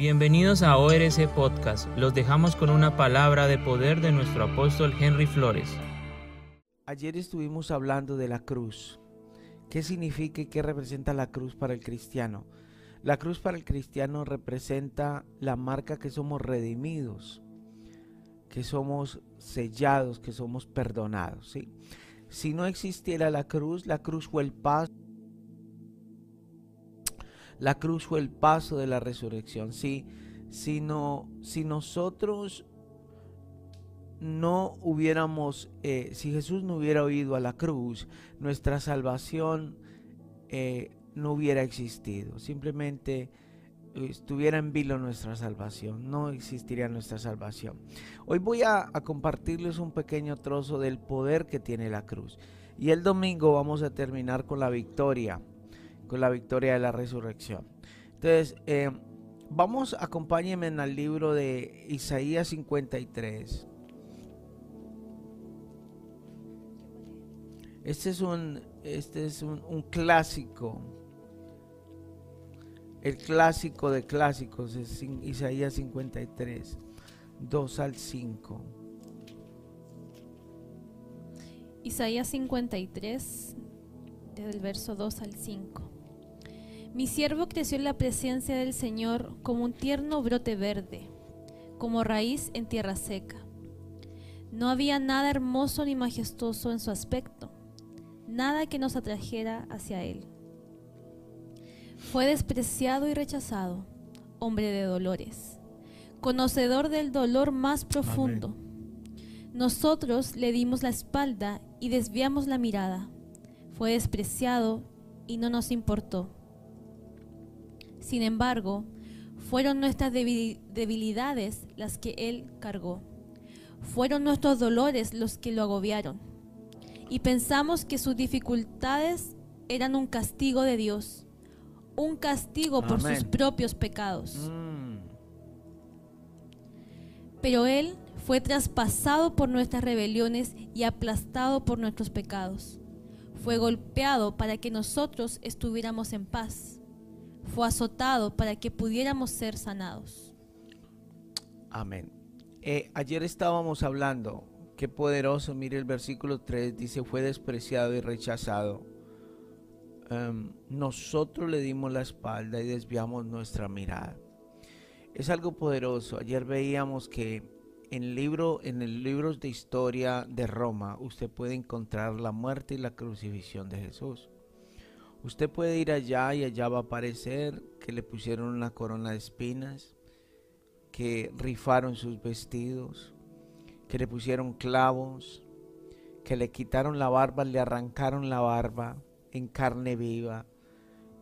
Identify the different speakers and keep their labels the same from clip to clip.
Speaker 1: Bienvenidos a ORC Podcast. Los dejamos con una palabra de poder de nuestro apóstol Henry Flores.
Speaker 2: Ayer estuvimos hablando de la cruz. ¿Qué significa y qué representa la cruz para el cristiano? La cruz para el cristiano representa la marca que somos redimidos, que somos sellados, que somos perdonados. Si no existiera la cruz, la cruz fue el paso. La cruz fue el paso de la resurrección. Si, si, si nosotros no hubiéramos, eh, si Jesús no hubiera oído a la cruz, nuestra salvación eh, no hubiera existido. Simplemente estuviera en vilo nuestra salvación, no existiría nuestra salvación. Hoy voy a, compartirles un pequeño trozo del poder que tiene la cruz. Y el domingo vamos a terminar con la victoria, con la victoria de la resurrección. Entonces, eh, vamos, acompáñenme al libro de Isaías 53. Este es un, este es un, clásico. El clásico de clásicos es Isaías 53, 2 al 5.
Speaker 3: Isaías 53, desde el verso 2 al 5. Mi siervo creció en la presencia del Señor como un tierno brote verde, como raíz en tierra seca. No había nada hermoso ni majestuoso en su aspecto, nada que nos atrajera hacia él. Fue despreciado y rechazado, hombre de dolores, conocedor del dolor más profundo. Nosotros le dimos la espalda y desviamos la mirada. Fue despreciado y no nos importó. Sin embargo, fueron nuestras debilidades las que Él cargó. Fueron nuestros dolores los que lo agobiaron. Y pensamos que sus dificultades eran un castigo de Dios, un castigo por sus propios pecados. Mm. Pero Él fue traspasado por nuestras rebeliones y aplastado por nuestros pecados. Fue golpeado para que nosotros estuviéramos en paz fue azotado para que pudiéramos ser sanados.
Speaker 2: Amén. Eh, ayer estábamos hablando, qué poderoso, mire el versículo 3, dice, fue despreciado y rechazado. Em, nosotros le dimos la espalda y desviamos nuestra mirada. Es algo poderoso. Ayer veíamos que en, libro, en el libro de historia de Roma usted puede encontrar la muerte y la crucifixión de Jesús. Usted puede ir allá y allá va a aparecer que le pusieron una corona de espinas, que rifaron sus vestidos, que le pusieron clavos, que le quitaron la barba, le arrancaron la barba en carne viva,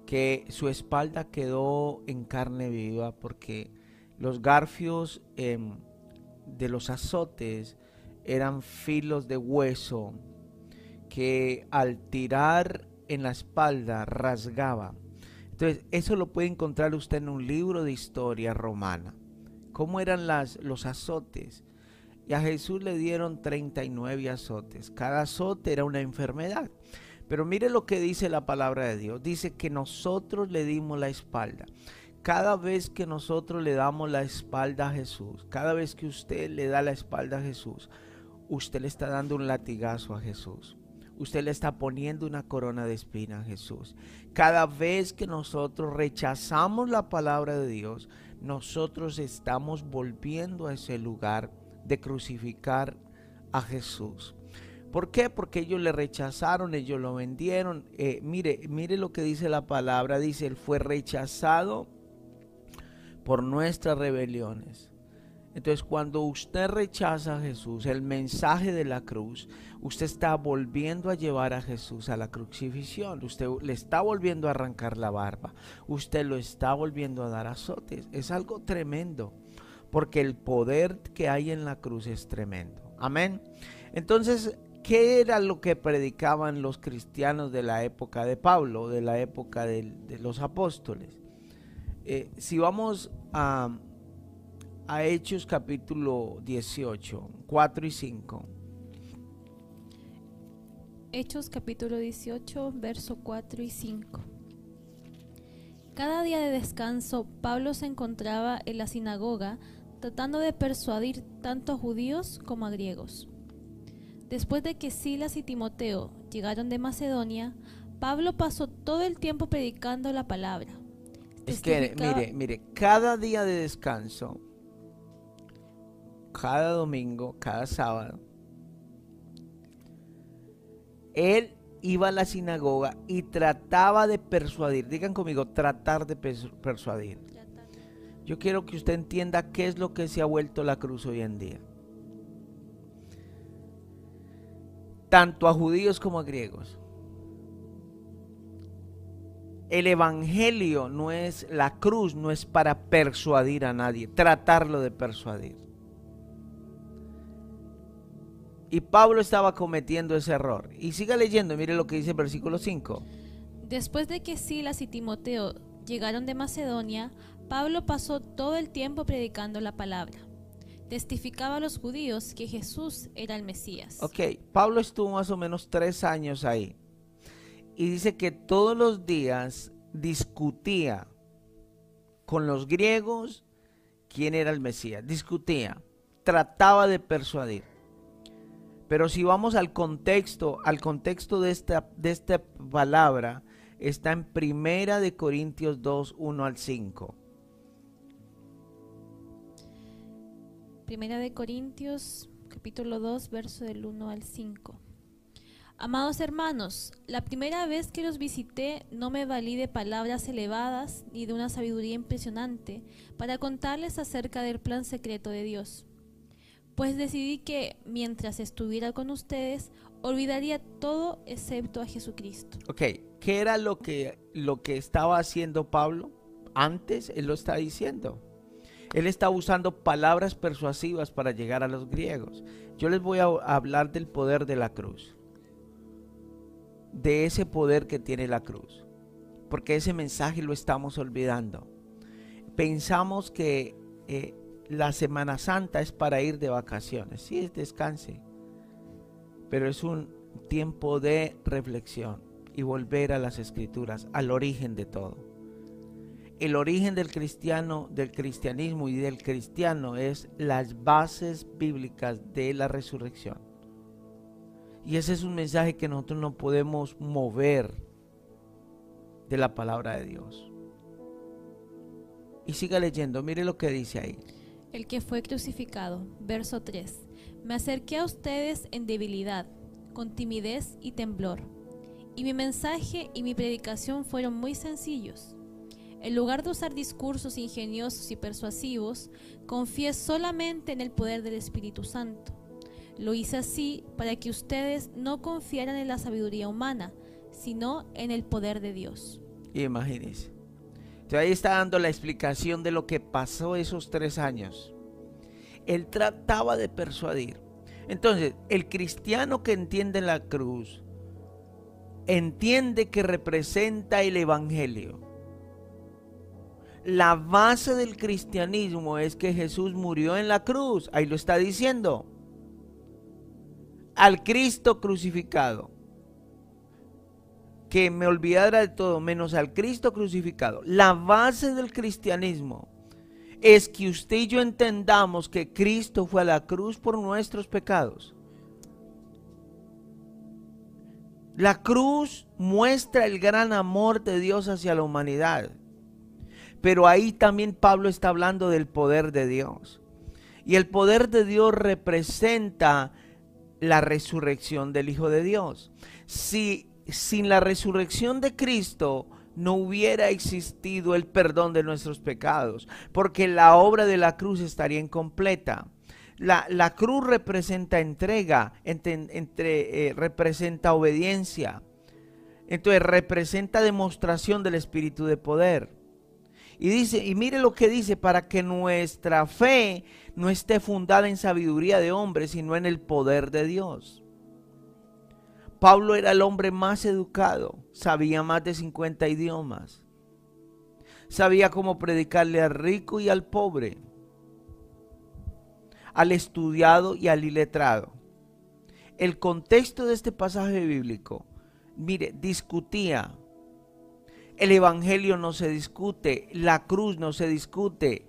Speaker 2: que su espalda quedó en carne viva porque los garfios em, de los azotes eran filos de hueso que al tirar en la espalda rasgaba. Entonces, eso lo puede encontrar usted en un libro de historia romana. ¿Cómo eran las, los azotes? Y a Jesús le dieron 39 azotes. Cada azote era una enfermedad. Pero mire lo que dice la palabra de Dios. Dice que nosotros le dimos la espalda. Cada vez que nosotros le damos la espalda a Jesús, cada vez que usted le da la espalda a Jesús, usted le está dando un latigazo a Jesús usted le está poniendo una corona de espina a Jesús. Cada vez que nosotros rechazamos la palabra de Dios, nosotros estamos volviendo a ese lugar de crucificar a Jesús. ¿Por qué? Porque ellos le rechazaron, ellos lo vendieron. Eh, mire, mire lo que dice la palabra. Dice, Él fue rechazado por nuestras rebeliones entonces cuando usted rechaza a Jesús, el mensaje de la cruz, usted está volviendo a llevar a Jesús a la crucifixión. Usted le está volviendo a arrancar la barba. Usted lo está volviendo a dar azotes. Es algo tremendo. Porque el poder que hay en la cruz es tremendo. Amén. Entonces, ¿qué era lo que predicaban los cristianos de la época de Pablo, de la época de, los apóstoles? Eh, si vamos a a Hechos capítulo 18, 4 y 5.
Speaker 3: Hechos capítulo 18, verso 4 y 5. Cada día de descanso, Pablo se encontraba en la sinagoga tratando de persuadir tanto a judíos como a griegos. Después de que Silas y Timoteo llegaron de Macedonia, Pablo pasó todo el tiempo predicando la palabra.
Speaker 2: Es que, mire, mire, cada día de descanso, cada domingo, cada sábado, él iba a la sinagoga y trataba de persuadir, digan conmigo, tratar de persuadir. Yo quiero que usted entienda qué es lo que se ha vuelto la cruz hoy en día. Tanto a judíos como a griegos. El evangelio no es, la cruz no es para persuadir a nadie, tratarlo de persuadir. Y Pablo estaba cometiendo ese error. Y siga leyendo, mire lo que dice el versículo 5.
Speaker 3: Después de que Silas y Timoteo llegaron de Macedonia, Pablo pasó todo el tiempo predicando la palabra. Testificaba a los judíos que Jesús era el Mesías.
Speaker 2: Ok, Pablo estuvo más o menos tres años ahí. Y dice que todos los días discutía con los griegos quién era el Mesías. Discutía, trataba de persuadir. Pero si vamos al contexto, al contexto de esta, de esta palabra, está en Primera de Corintios 2, 1 al 5.
Speaker 3: Primera de Corintios, capítulo 2, verso del 1 al 5. Amados hermanos, la primera vez que los visité no me valí de palabras elevadas ni de una sabiduría impresionante para contarles acerca del plan secreto de Dios pues decidí que mientras estuviera con ustedes, olvidaría todo excepto a Jesucristo.
Speaker 2: Ok, ¿qué era lo que, lo que estaba haciendo Pablo? Antes él lo está diciendo. Él está usando palabras persuasivas para llegar a los griegos. Yo les voy a hablar del poder de la cruz. De ese poder que tiene la cruz. Porque ese mensaje lo estamos olvidando. Pensamos que eh, la Semana Santa es para ir de vacaciones. Sí, es descanse. Pero es un tiempo de reflexión y volver a las escrituras, al origen de todo. El origen del cristiano, del cristianismo y del cristiano es las bases bíblicas de la resurrección. Y ese es un mensaje que nosotros no podemos mover de la palabra de Dios. Y siga leyendo, mire lo que dice ahí
Speaker 3: el que fue crucificado. Verso 3. Me acerqué a ustedes en debilidad, con timidez y temblor. Y mi mensaje y mi predicación fueron muy sencillos. En lugar de usar discursos ingeniosos y persuasivos, confié solamente en el poder del Espíritu Santo. Lo hice así para que ustedes no confiaran en la sabiduría humana, sino en el poder de Dios.
Speaker 2: Imagínense ahí está dando la explicación de lo que pasó esos tres años. Él trataba de persuadir. Entonces, el cristiano que entiende la cruz, entiende que representa el Evangelio. La base del cristianismo es que Jesús murió en la cruz. Ahí lo está diciendo. Al Cristo crucificado que me olvidara de todo menos al Cristo crucificado. La base del cristianismo es que usted y yo entendamos que Cristo fue a la cruz por nuestros pecados. La cruz muestra el gran amor de Dios hacia la humanidad. Pero ahí también Pablo está hablando del poder de Dios. Y el poder de Dios representa la resurrección del Hijo de Dios. Si sin la resurrección de Cristo no hubiera existido el perdón de nuestros pecados, porque la obra de la cruz estaría incompleta. La, cruz representa entrega, entre, eh, representa obediencia, entonces representa demostración del Espíritu de poder. Y dice, y mire lo que dice, para que nuestra fe no esté fundada en sabiduría de hombres, sino en el poder de Dios. Pablo era el hombre más educado, sabía más de 50 idiomas, sabía cómo predicarle al rico y al pobre, al estudiado y al iletrado. El contexto de este pasaje bíblico, mire, discutía, El Evangelio no se discute, la cruz no se discute,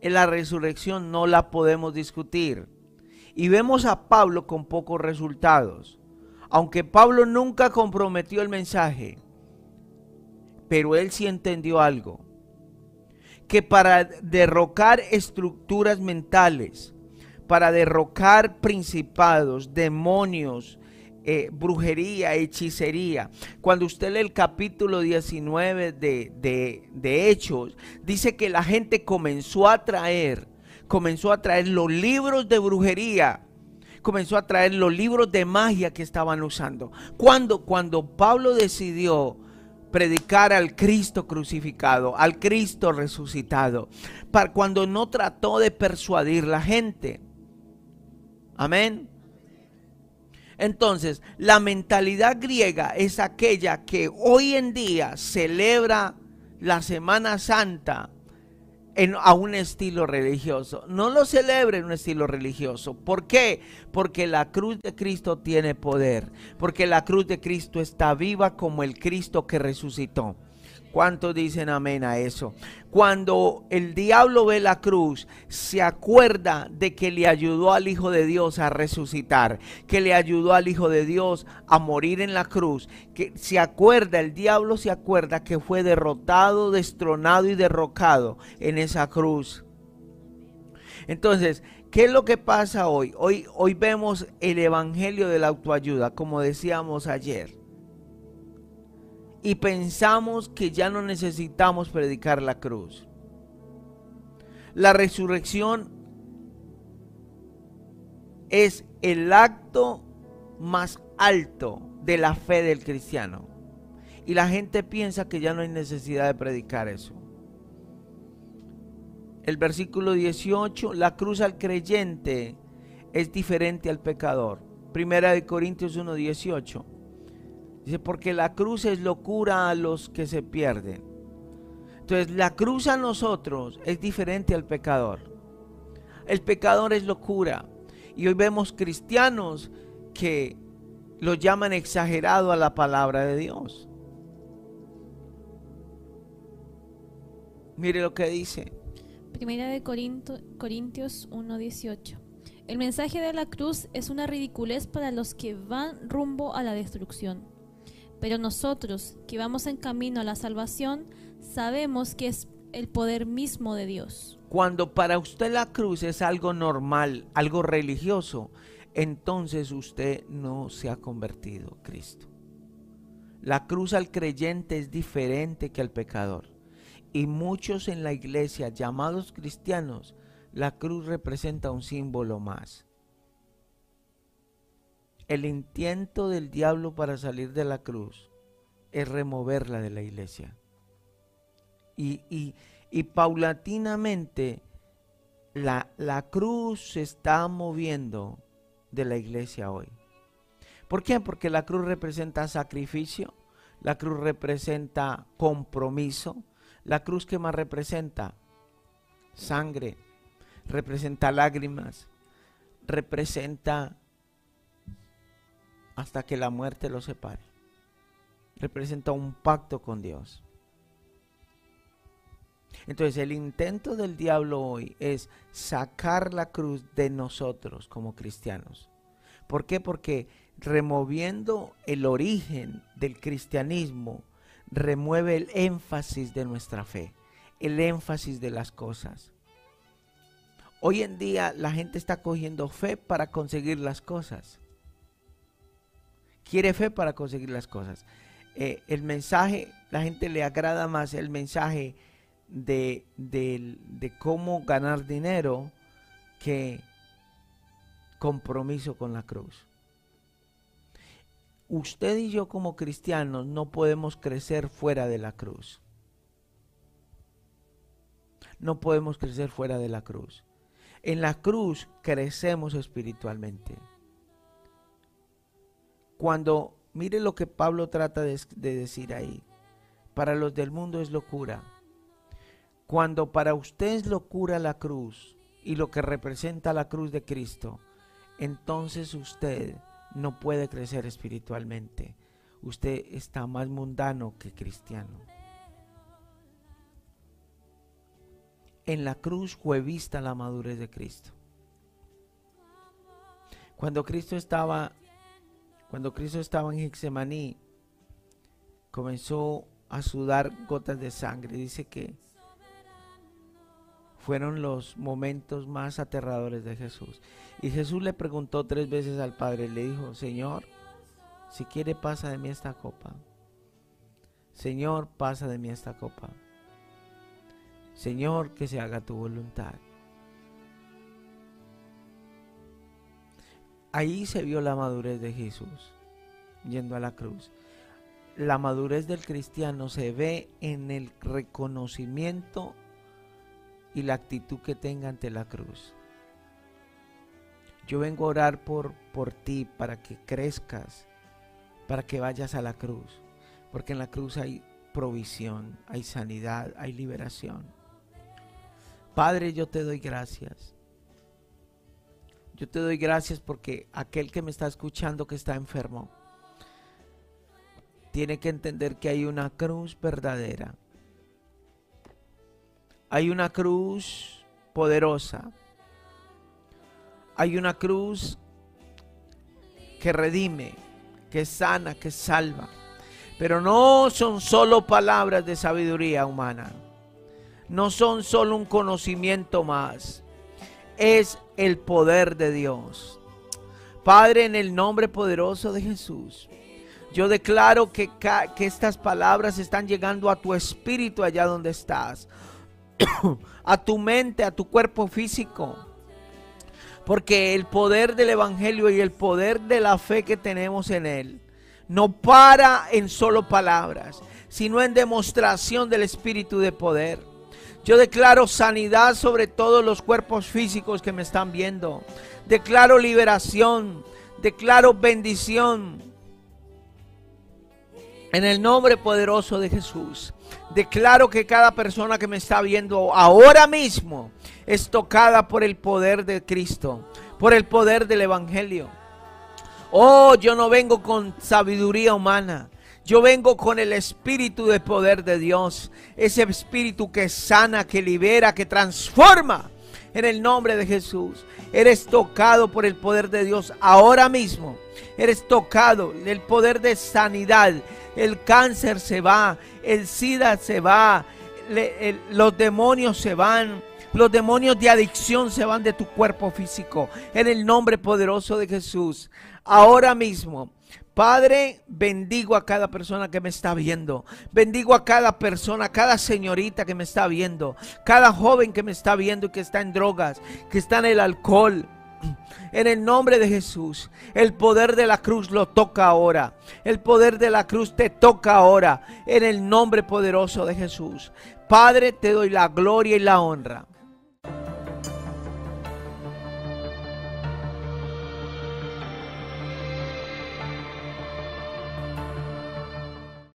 Speaker 2: la resurrección no la podemos discutir. Y vemos a Pablo con pocos resultados. Aunque Pablo nunca comprometió el mensaje, pero él sí entendió algo. Que para derrocar estructuras mentales, para derrocar principados, demonios, eh, brujería, hechicería. Cuando usted lee el capítulo 19 de, de, de Hechos, dice que la gente comenzó a traer, comenzó a traer los libros de brujería, comenzó a traer los libros de magia que estaban usando. Cuando, cuando Pablo decidió predicar al Cristo crucificado, al Cristo resucitado, para cuando no trató de persuadir la gente. Amén. Entonces, la mentalidad griega es aquella que hoy en día celebra la Semana Santa en, a un estilo religioso. No lo celebra en un estilo religioso. ¿Por qué? Porque la cruz de Cristo tiene poder. Porque la cruz de Cristo está viva como el Cristo que resucitó. ¿Cuántos dicen amén a eso? Cuando el diablo ve la cruz, se acuerda de que le ayudó al Hijo de Dios a resucitar, que le ayudó al Hijo de Dios a morir en la cruz, que se acuerda, el diablo se acuerda que fue derrotado, destronado y derrocado en esa cruz. Entonces, ¿qué es lo que pasa hoy? Hoy, hoy vemos el Evangelio de la autoayuda, como decíamos ayer y pensamos que ya no necesitamos predicar la cruz. La resurrección es el acto más alto de la fe del cristiano. Y la gente piensa que ya no hay necesidad de predicar eso. El versículo 18, la cruz al creyente es diferente al pecador. Primera de Corintios 1, 18. Dice, porque la cruz es locura a los que se pierden. Entonces, la cruz a nosotros es diferente al pecador. El pecador es locura. Y hoy vemos cristianos que lo llaman exagerado a la palabra de Dios. Mire lo que dice.
Speaker 3: Primera de Corinto, Corintios 1:18. El mensaje de la cruz es una ridiculez para los que van rumbo a la destrucción pero nosotros que vamos en camino a la salvación, sabemos que es el poder mismo de Dios.
Speaker 2: Cuando para usted la cruz es algo normal, algo religioso, entonces usted no se ha convertido Cristo. La cruz al creyente es diferente que al pecador. Y muchos en la iglesia, llamados cristianos, la cruz representa un símbolo más el intento del diablo para salir de la cruz es removerla de la iglesia. Y, paulatinamente la, la cruz se está moviendo de la iglesia hoy. ¿Por qué? Porque la cruz representa sacrificio, la cruz representa compromiso, la cruz que más representa sangre, representa lágrimas, representa hasta que la muerte lo separe. Representa un pacto con Dios. Entonces el intento del diablo hoy es sacar la cruz de nosotros como cristianos. ¿Por qué? Porque removiendo el origen del cristianismo, remueve el énfasis de nuestra fe, el énfasis de las cosas. Hoy en día la gente está cogiendo fe para conseguir las cosas quiere fe para conseguir las cosas. Eh, el mensaje, la gente le agrada más el mensaje de, de cómo ganar dinero que compromiso con la cruz. Usted y yo como cristianos no podemos crecer fuera de la cruz. No podemos crecer fuera de la cruz. En la cruz crecemos espiritualmente. Cuando, mire lo que Pablo trata de, decir ahí, para los del mundo es locura. Cuando para usted es locura la cruz y lo que representa la cruz de Cristo, entonces usted no puede crecer espiritualmente. Usted está más mundano que cristiano. En la cruz fue vista la madurez de Cristo. Cuando Cristo estaba cuando Cristo estaba en Getsemaní, comenzó a sudar gotas de sangre. Dice que fueron los momentos más aterradores de Jesús. Y Jesús le preguntó tres veces al Padre, le dijo, Señor, si quiere pasa de mí esta copa. Señor, pasa de mí esta copa. Señor, que se haga tu voluntad. Ahí se vio la madurez de Jesús yendo a la cruz. La madurez del cristiano se ve en el reconocimiento y la actitud que tenga ante la cruz. Yo vengo a orar por, por ti para que crezcas, para que vayas a la cruz, porque en la cruz hay provisión, hay sanidad, hay liberación. Padre, yo te doy gracias. Yo te doy gracias porque aquel que me está escuchando que está enfermo, tiene que entender que hay una cruz verdadera. Hay una cruz poderosa. Hay una cruz que redime, que sana, que salva. Pero no son solo palabras de sabiduría humana no son solo un conocimiento más, es el poder de Dios. Padre, en el nombre poderoso de Jesús, yo declaro que, que estas palabras están llegando a tu espíritu allá donde estás, a tu mente, a tu cuerpo físico. Porque el poder del Evangelio y el poder de la fe que tenemos en Él no para en solo palabras, sino en demostración del Espíritu de poder. Yo declaro sanidad sobre todos los cuerpos físicos que me están viendo. Declaro liberación. Declaro bendición. En el nombre poderoso de Jesús. Declaro que cada persona que me está viendo ahora mismo es tocada por el poder de Cristo. Por el poder del Evangelio. Oh, yo no vengo con sabiduría humana. Yo vengo con el espíritu de poder de Dios. Ese espíritu que sana, que libera, que transforma. En el nombre de Jesús. Eres tocado por el poder de Dios ahora mismo. Eres tocado. El poder de sanidad. El cáncer se va. El SIDA se va. los demonios se van. Los demonios de adicción se van de tu cuerpo físico. En el nombre poderoso de Jesús. Ahora mismo Padre, bendigo a cada persona que me está viendo. Bendigo a cada persona, cada señorita que me está viendo. Cada joven que me está viendo y que está en drogas, que está en el alcohol. En el nombre de Jesús, el poder de la cruz lo toca ahora. El poder de la cruz te toca ahora. En el nombre poderoso de Jesús. Padre, te doy la gloria y la honra.